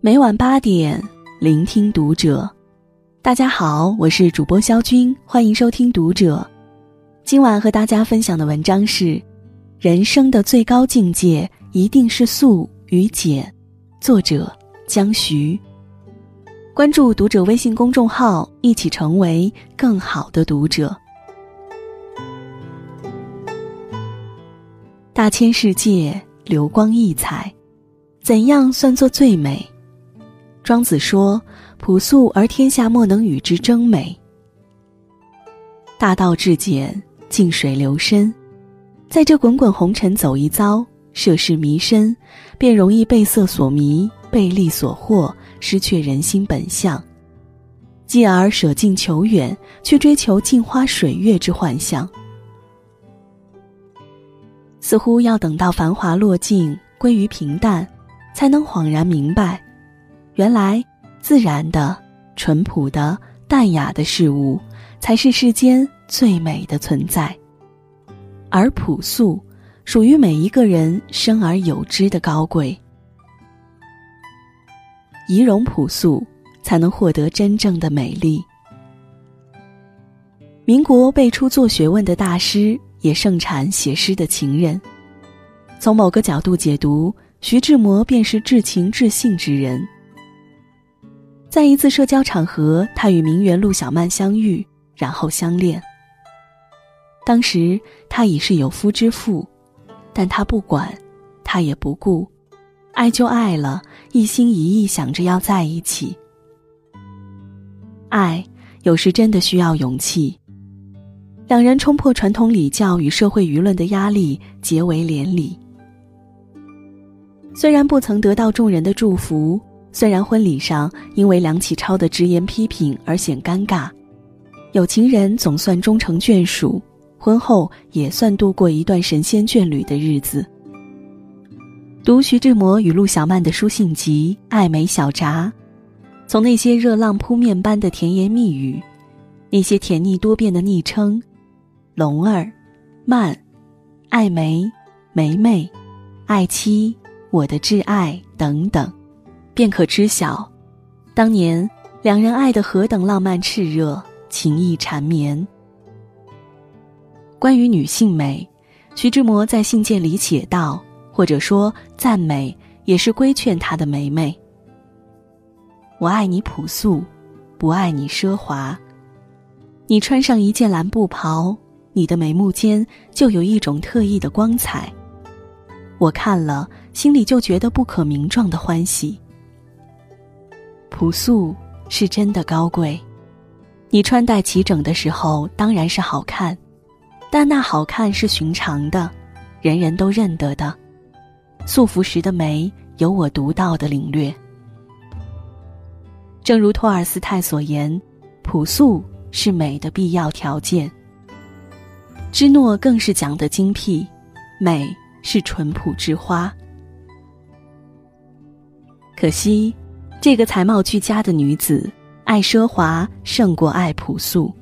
每晚八点，聆听读者。大家好，我是主播肖军，欢迎收听《读者》。今晚和大家分享的文章是：人生的最高境界一定是素与简。作者江徐。关注《读者》微信公众号，一起成为更好的读者。大千世界，流光溢彩，怎样算作最美？庄子说：“朴素而天下莫能与之争美。”大道至简，静水流深，在这滚滚红尘走一遭，涉世迷深，便容易被色所迷，被利所惑，失去人心本相。继而舍近求远，去追求镜花水月之幻象。似乎要等到繁华落尽，归于平淡，才能恍然明白，原来自然的、淳朴的、淡雅的事物，才是世间最美的存在。而朴素，属于每一个人生而有之的高贵。仪容朴素，才能获得真正的美丽。民国辈出做学问的大师。也盛产写诗的情人。从某个角度解读，徐志摩便是至情至性之人。在一次社交场合，他与名媛陆小曼相遇，然后相恋。当时他已是有夫之妇，但他不管，他也不顾，爱就爱了，一心一意想着要在一起。爱有时真的需要勇气。两人冲破传统礼教与社会舆论的压力，结为连理。虽然不曾得到众人的祝福，虽然婚礼上因为梁启超的直言批评而显尴尬，有情人总算终成眷属，婚后也算度过一段神仙眷侣的日子。读徐志摩与陆小曼的书信集《爱美小札》，从那些热浪扑面般的甜言蜜语，那些甜腻多变的昵称。龙儿，曼，爱梅，梅梅，爱妻，我的挚爱等等，便可知晓，当年两人爱的何等浪漫炽热，情意缠绵。关于女性美，徐志摩在信件里写道，或者说赞美，也是规劝他的梅梅。我爱你朴素，不爱你奢华。你穿上一件蓝布袍。你的眉目间就有一种特异的光彩，我看了心里就觉得不可名状的欢喜。朴素是真的高贵，你穿戴齐整的时候当然是好看，但那好看是寻常的，人人都认得的。素服时的美有我独到的领略。正如托尔斯泰所言，朴素是美的必要条件。芝诺更是讲得精辟，美是淳朴之花。可惜，这个才貌俱佳的女子，爱奢华胜过爱朴素。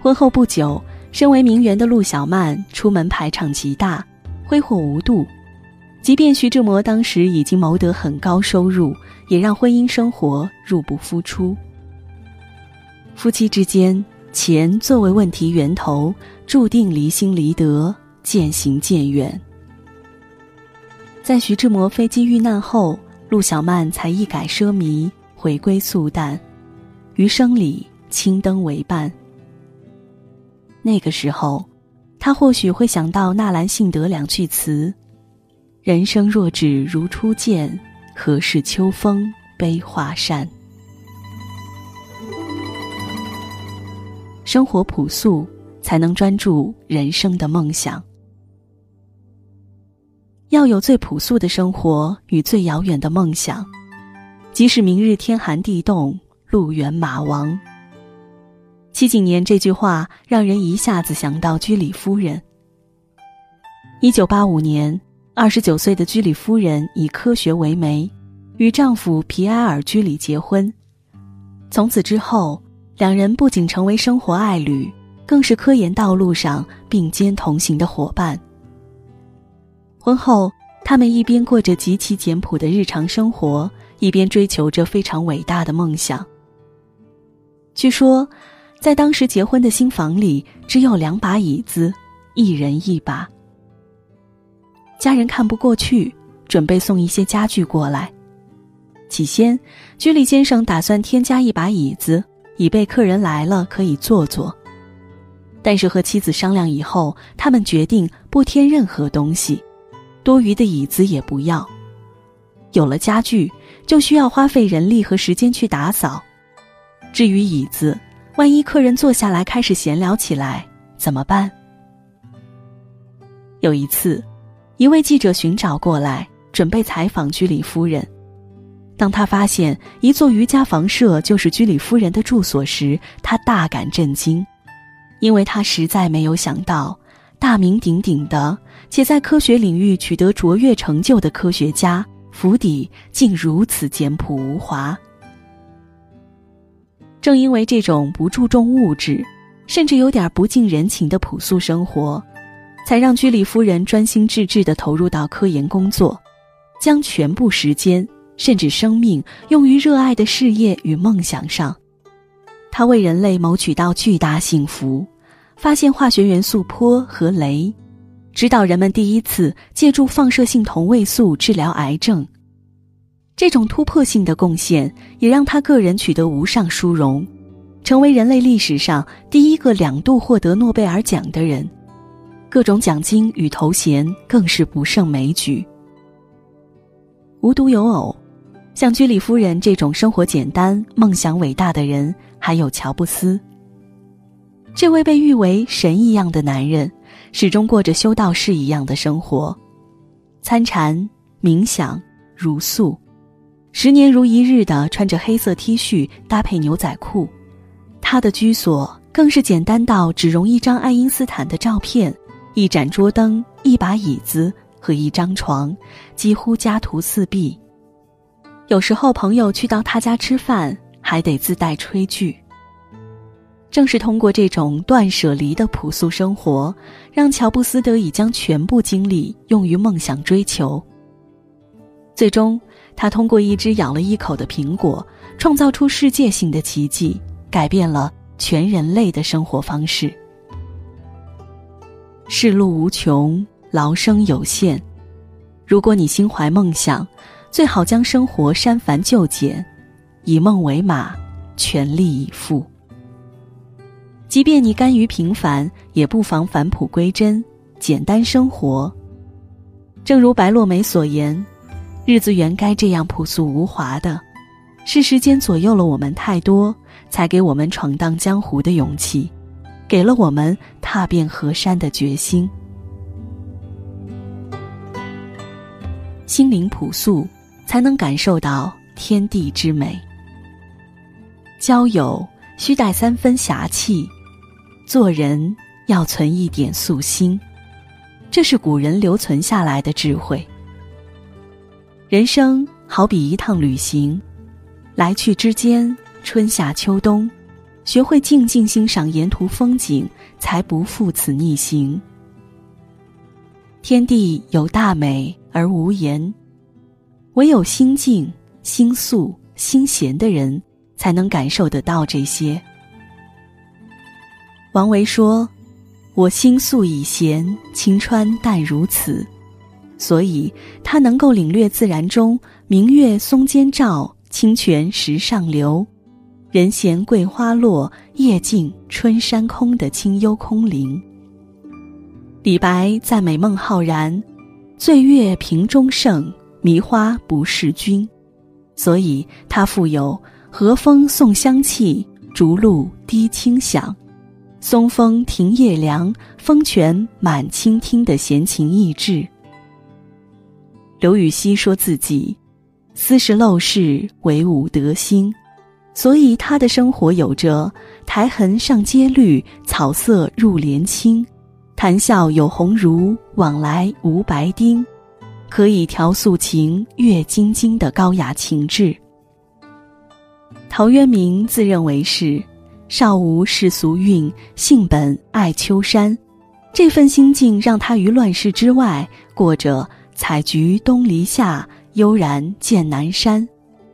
婚后不久，身为名媛的陆小曼出门排场极大，挥霍无度。即便徐志摩当时已经谋得很高收入，也让婚姻生活入不敷出。夫妻之间。钱作为问题源头，注定离心离德，渐行渐远。在徐志摩飞机遇难后，陆小曼才一改奢靡，回归素淡，余生里青灯为伴。那个时候，他或许会想到纳兰性德两句词：“人生若只如初见，何事秋风悲画扇。”生活朴素，才能专注人生的梦想。要有最朴素的生活与最遥远的梦想，即使明日天寒地冻，路远马亡。七几年这句话让人一下子想到居里夫人。一九八五年，二十九岁的居里夫人以科学为媒，与丈夫皮埃尔·居里结婚。从此之后。两人不仅成为生活爱侣，更是科研道路上并肩同行的伙伴。婚后，他们一边过着极其简朴的日常生活，一边追求着非常伟大的梦想。据说，在当时结婚的新房里只有两把椅子，一人一把。家人看不过去，准备送一些家具过来。起先，居里先生打算添加一把椅子，以备客人来了可以坐坐。但是和妻子商量以后，他们决定不添任何东西，多余的椅子也不要。有了家具，就需要花费人力和时间去打扫。至于椅子，万一客人坐下来开始闲聊起来，怎么办？有一次，一位记者寻找过来，准备采访居里夫人。当他发现一座瑜伽房舍就是居里夫人的住所时，他大感震惊，因为他实在没有想到，大名鼎鼎的且在科学领域取得卓越成就的科学家府邸竟如此简朴无华。正因为这种不注重物质，甚至有点不近人情的朴素生活，才让居里夫人专心致志地投入到科研工作，将全部时间。甚至生命用于热爱的事业与梦想上，他为人类谋取到巨大幸福，发现化学元素钋和镭，指导人们第一次借助放射性同位素治疗癌症。这种突破性的贡献也让他个人取得无上殊荣，成为人类历史上第一个两度获得诺贝尔奖的人，各种奖金与头衔更是不胜枚举。无独有偶。像居里夫人这种生活简单、梦想伟大的人，还有乔布斯。这位被誉为神一样的男人，始终过着修道士一样的生活，参禅、冥想、茹素，十年如一日的穿着黑色 T 恤搭配牛仔裤。他的居所更是简单到只容一张爱因斯坦的照片、一盏桌灯、一把椅子和一张床，几乎家徒四壁。有时候朋友去到他家吃饭，还得自带炊具。正是通过这种断舍离的朴素生活，让乔布斯得以将全部精力用于梦想追求。最终，他通过一只咬了一口的苹果，创造出世界性的奇迹，改变了全人类的生活方式。世路无穷，劳生有限。如果你心怀梦想，最好将生活删繁就简，以梦为马，全力以赴。即便你甘于平凡，也不妨返璞归真，简单生活。正如白落梅所言：“日子原该这样朴素无华的，是时间左右了我们太多，才给我们闯荡江湖的勇气，给了我们踏遍河山的决心。心灵朴素。”才能感受到天地之美。交友需带三分侠气，做人要存一点素心，这是古人留存下来的智慧。人生好比一趟旅行，来去之间，春夏秋冬，学会静静欣赏沿途风景，才不负此逆行。天地有大美而无言。唯有心静、心素、心闲的人，才能感受得到这些。王维说：“我心素已闲，晴川淡如此。”所以，他能够领略自然中明月松间照，清泉石上流，人闲桂花落，夜静春山空的清幽空灵。李白赞美孟浩然：“醉月瓶中圣。”迷花不是君，所以他富有和风送香气，竹露滴清响，松风亭夜凉，风泉满倾听的闲情逸致。刘禹锡说自己斯是陋室，惟吾德馨，所以他的生活有着苔痕上阶绿，草色入帘青，谈笑有鸿儒，往来无白丁。可以调素琴，阅金经的高雅情致。陶渊明自认为是少无世俗韵，性本爱丘山。这份心境让他于乱世之外，过着采菊东篱下，悠然见南山，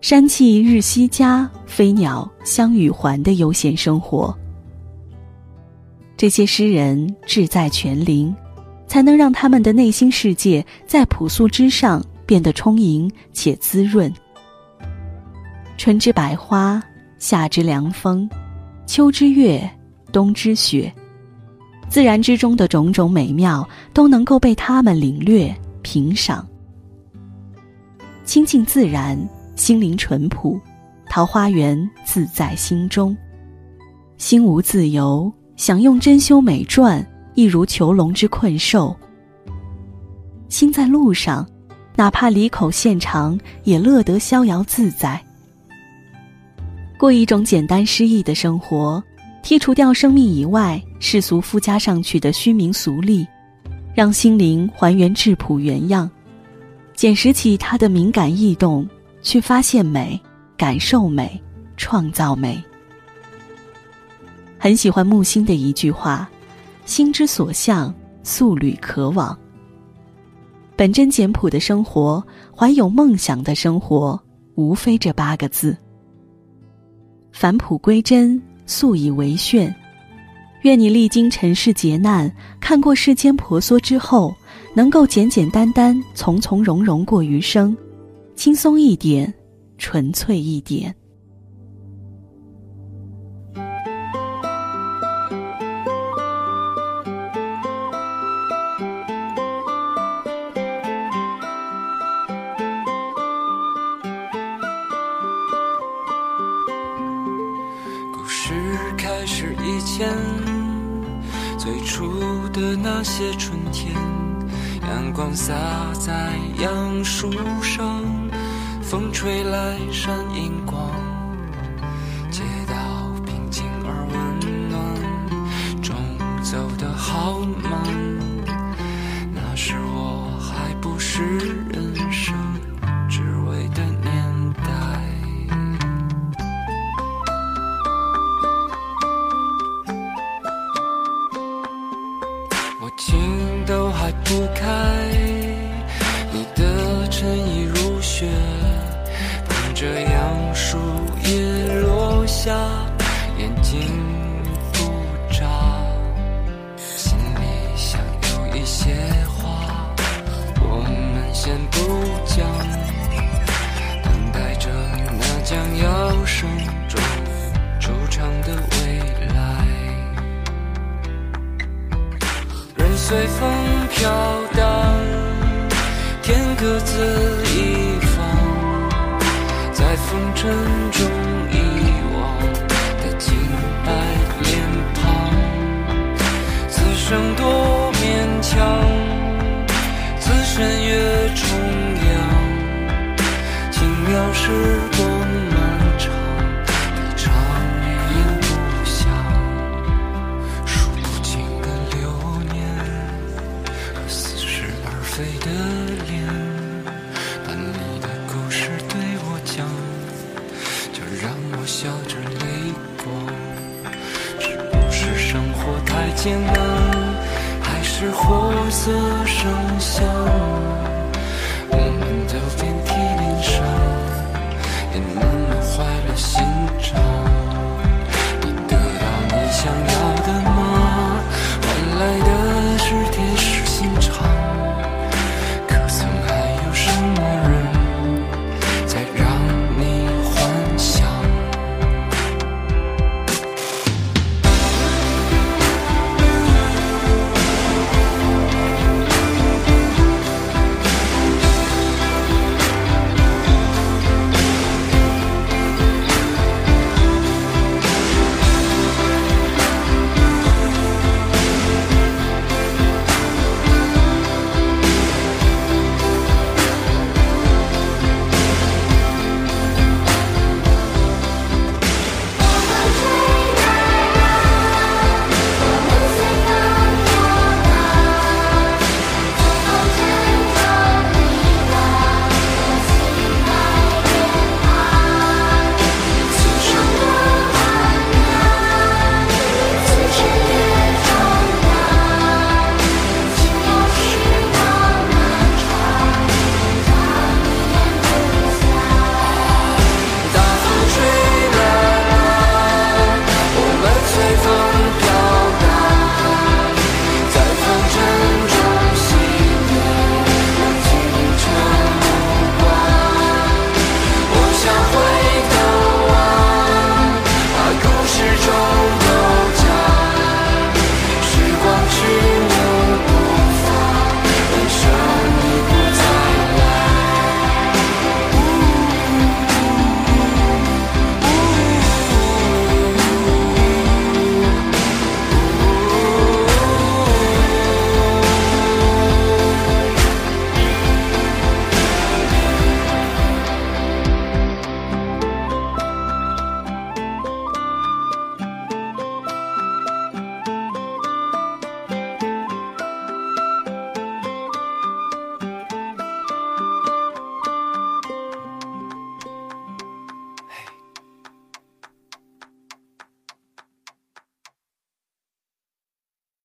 山气日夕佳，飞鸟相与还的悠闲生活。这些诗人志在泉林，才能让他们的内心世界在朴素之上变得充盈且滋润。春之百花，夏之凉风，秋之月，冬之雪，自然之中的种种美妙都能够被他们领略品赏。亲近自然，心灵淳朴，桃花源自在心中，心无自由。想用珍馐美馔，亦如囚笼之困兽。心在路上，哪怕离口现长，也乐得逍遥自在。过一种简单诗意的生活，剔除掉生命以外世俗附加上去的虚名俗利，让心灵还原质朴原样，捡拾起它的敏感异动，去发现美、感受美、创造美。很喜欢木心的一句话：“心之所向，素履可往。”本真简朴的生活，怀有梦想的生活，无非这八个字。返璞归真，素以为炫。愿你历经尘世劫难，看过世间婆娑之后，能够简简单单、从从容容过余生，轻松一点，纯粹一点。些春天，阳光洒在杨树上，风吹来闪银光，街道平静而温暖，中午走得好慢，时光漫长，你常一夜不休。数不清的流年和似是而非的脸，把你的故事对我讲，就让我笑着泪光。是不是生活太艰难，还是活色生香？